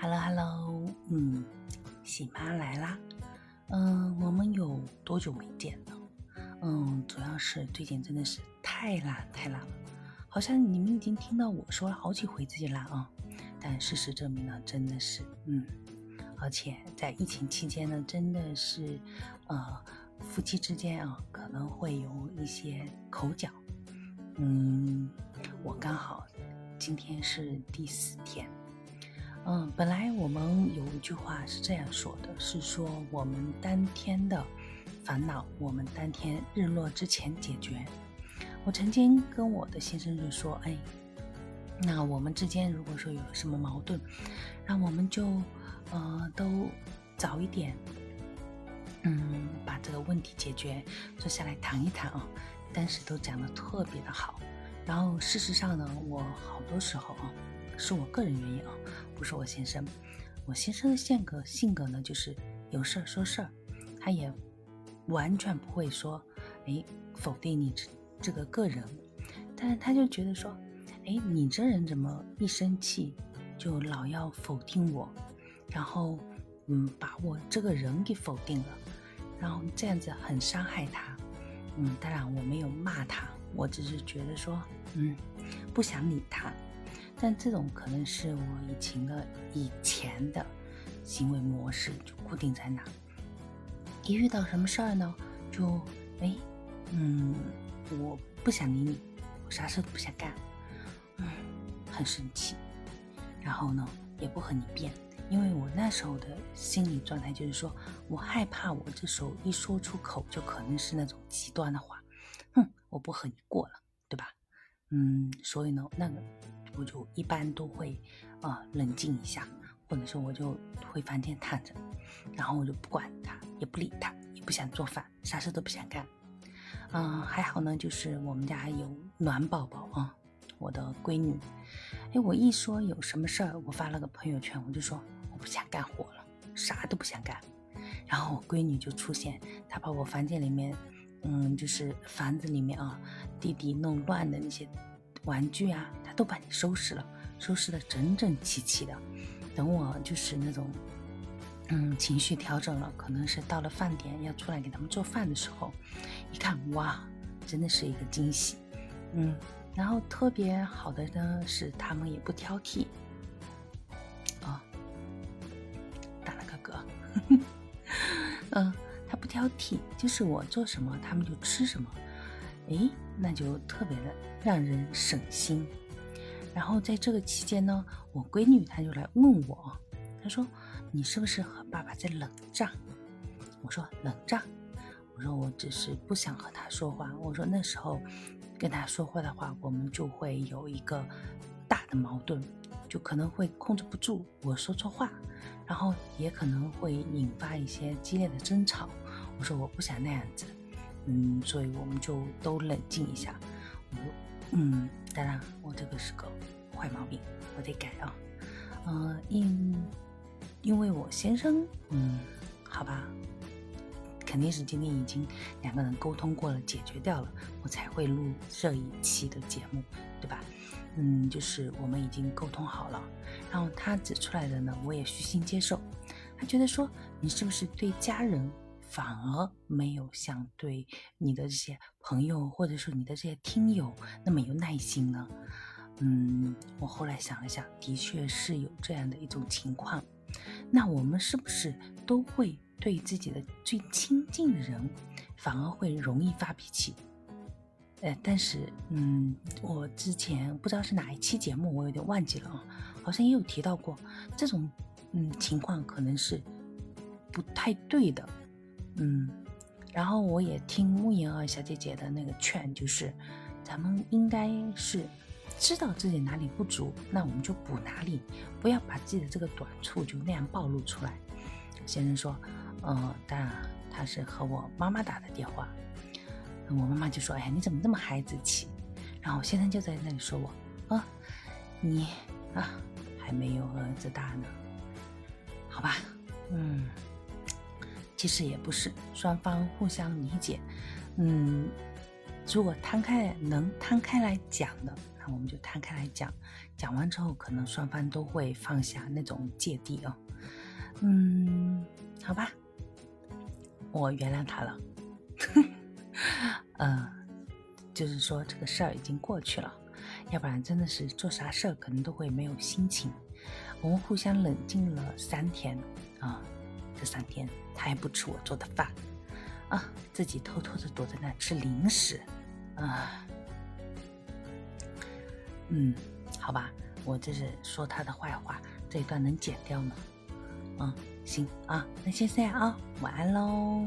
Hello Hello，嗯，喜妈来啦。嗯，我们有多久没见了？嗯，主要是最近真的是太懒太懒了，好像你们已经听到我说了好几回自己懒啊。但事实证明呢，真的是，嗯，而且在疫情期间呢，真的是，呃，夫妻之间啊，可能会有一些口角。嗯，我刚好今天是第四天。嗯，本来我们有一句话是这样说的，是说我们当天的烦恼，我们当天日落之前解决。我曾经跟我的先生就说，哎，那我们之间如果说有了什么矛盾，那我们就呃都早一点，嗯，把这个问题解决，坐下来谈一谈啊。但是都讲的特别的好，然后事实上呢，我好多时候啊。是我个人原因啊，不是我先生。我先生的性格性格呢，就是有事儿说事儿，他也完全不会说，哎，否定你这这个个人。但是他就觉得说，哎，你这人怎么一生气就老要否定我，然后嗯，把我这个人给否定了，然后这样子很伤害他。嗯，当然我没有骂他，我只是觉得说，嗯，不想理他。但这种可能是我以前的以前的行为模式，就固定在那。一遇到什么事儿呢，就哎，嗯，我不想理你，我啥事都不想干，嗯，很生气。然后呢，也不和你辩，因为我那时候的心理状态就是说我害怕，我这时候一说出口就可能是那种极端的话，哼，我不和你过了，对吧？嗯，所以呢，那个。我就一般都会，啊，冷静一下，或者说我就回房间躺着，然后我就不管他，也不理他，也不想做饭，啥事都不想干。嗯，还好呢，就是我们家有暖宝宝啊，我的闺女。哎，我一说有什么事儿，我发了个朋友圈，我就说我不想干活了，啥都不想干。然后我闺女就出现，她把我房间里面，嗯，就是房子里面啊，弟弟弄乱的那些。玩具啊，都把你收拾了，收拾的整整齐齐的。等我就是那种，嗯，情绪调整了，可能是到了饭点要出来给他们做饭的时候，一看哇，真的是一个惊喜。嗯，然后特别好的呢是他们也不挑剔。啊，打了个嗝。嗯，他不挑剔，就是我做什么他们就吃什么。哎，那就特别的让人省心。然后在这个期间呢，我闺女她就来问我，她说：“你是不是和爸爸在冷战？”我说：“冷战。”我说：“我只是不想和他说话。”我说：“那时候跟他说话的话，我们就会有一个大的矛盾，就可能会控制不住我说错话，然后也可能会引发一些激烈的争吵。”我说：“我不想那样子。”嗯，所以我们就都冷静一下。我，嗯，当然，我这个是个坏毛病，我得改啊。嗯，因因为我先生，嗯，好吧，肯定是今天已经两个人沟通过了，解决掉了，我才会录这一期的节目，对吧？嗯，就是我们已经沟通好了，然后他指出来的呢，我也虚心接受。他觉得说，你是不是对家人？反而没有像对你的这些朋友，或者说你的这些听友那么有耐心呢。嗯，我后来想了想，的确是有这样的一种情况。那我们是不是都会对自己的最亲近的人，反而会容易发脾气？呃，但是，嗯，我之前不知道是哪一期节目，我有点忘记了啊，好像也有提到过这种，嗯，情况可能是不太对的。嗯，然后我也听慕言儿小姐姐的那个劝，就是咱们应该是知道自己哪里不足，那我们就补哪里，不要把自己的这个短处就那样暴露出来。先生说，嗯，但他是和我妈妈打的电话，我妈妈就说，哎，你怎么这么孩子气？然后先生就在那里说我，啊，你啊还没有儿子大呢，好吧，嗯。其实也不是，双方互相理解。嗯，如果摊开能摊开来讲的，那我们就摊开来讲，讲完之后，可能双方都会放下那种芥蒂哦。嗯，好吧，我原谅他了。嗯，就是说这个事儿已经过去了，要不然真的是做啥事儿可能都会没有心情。我们互相冷静了三天啊，这三天他还不吃我做的饭啊，自己偷偷的躲在那吃零食啊。嗯，好吧，我这是说他的坏话，这一段能剪掉吗？嗯，行啊，那先这样啊，晚安喽。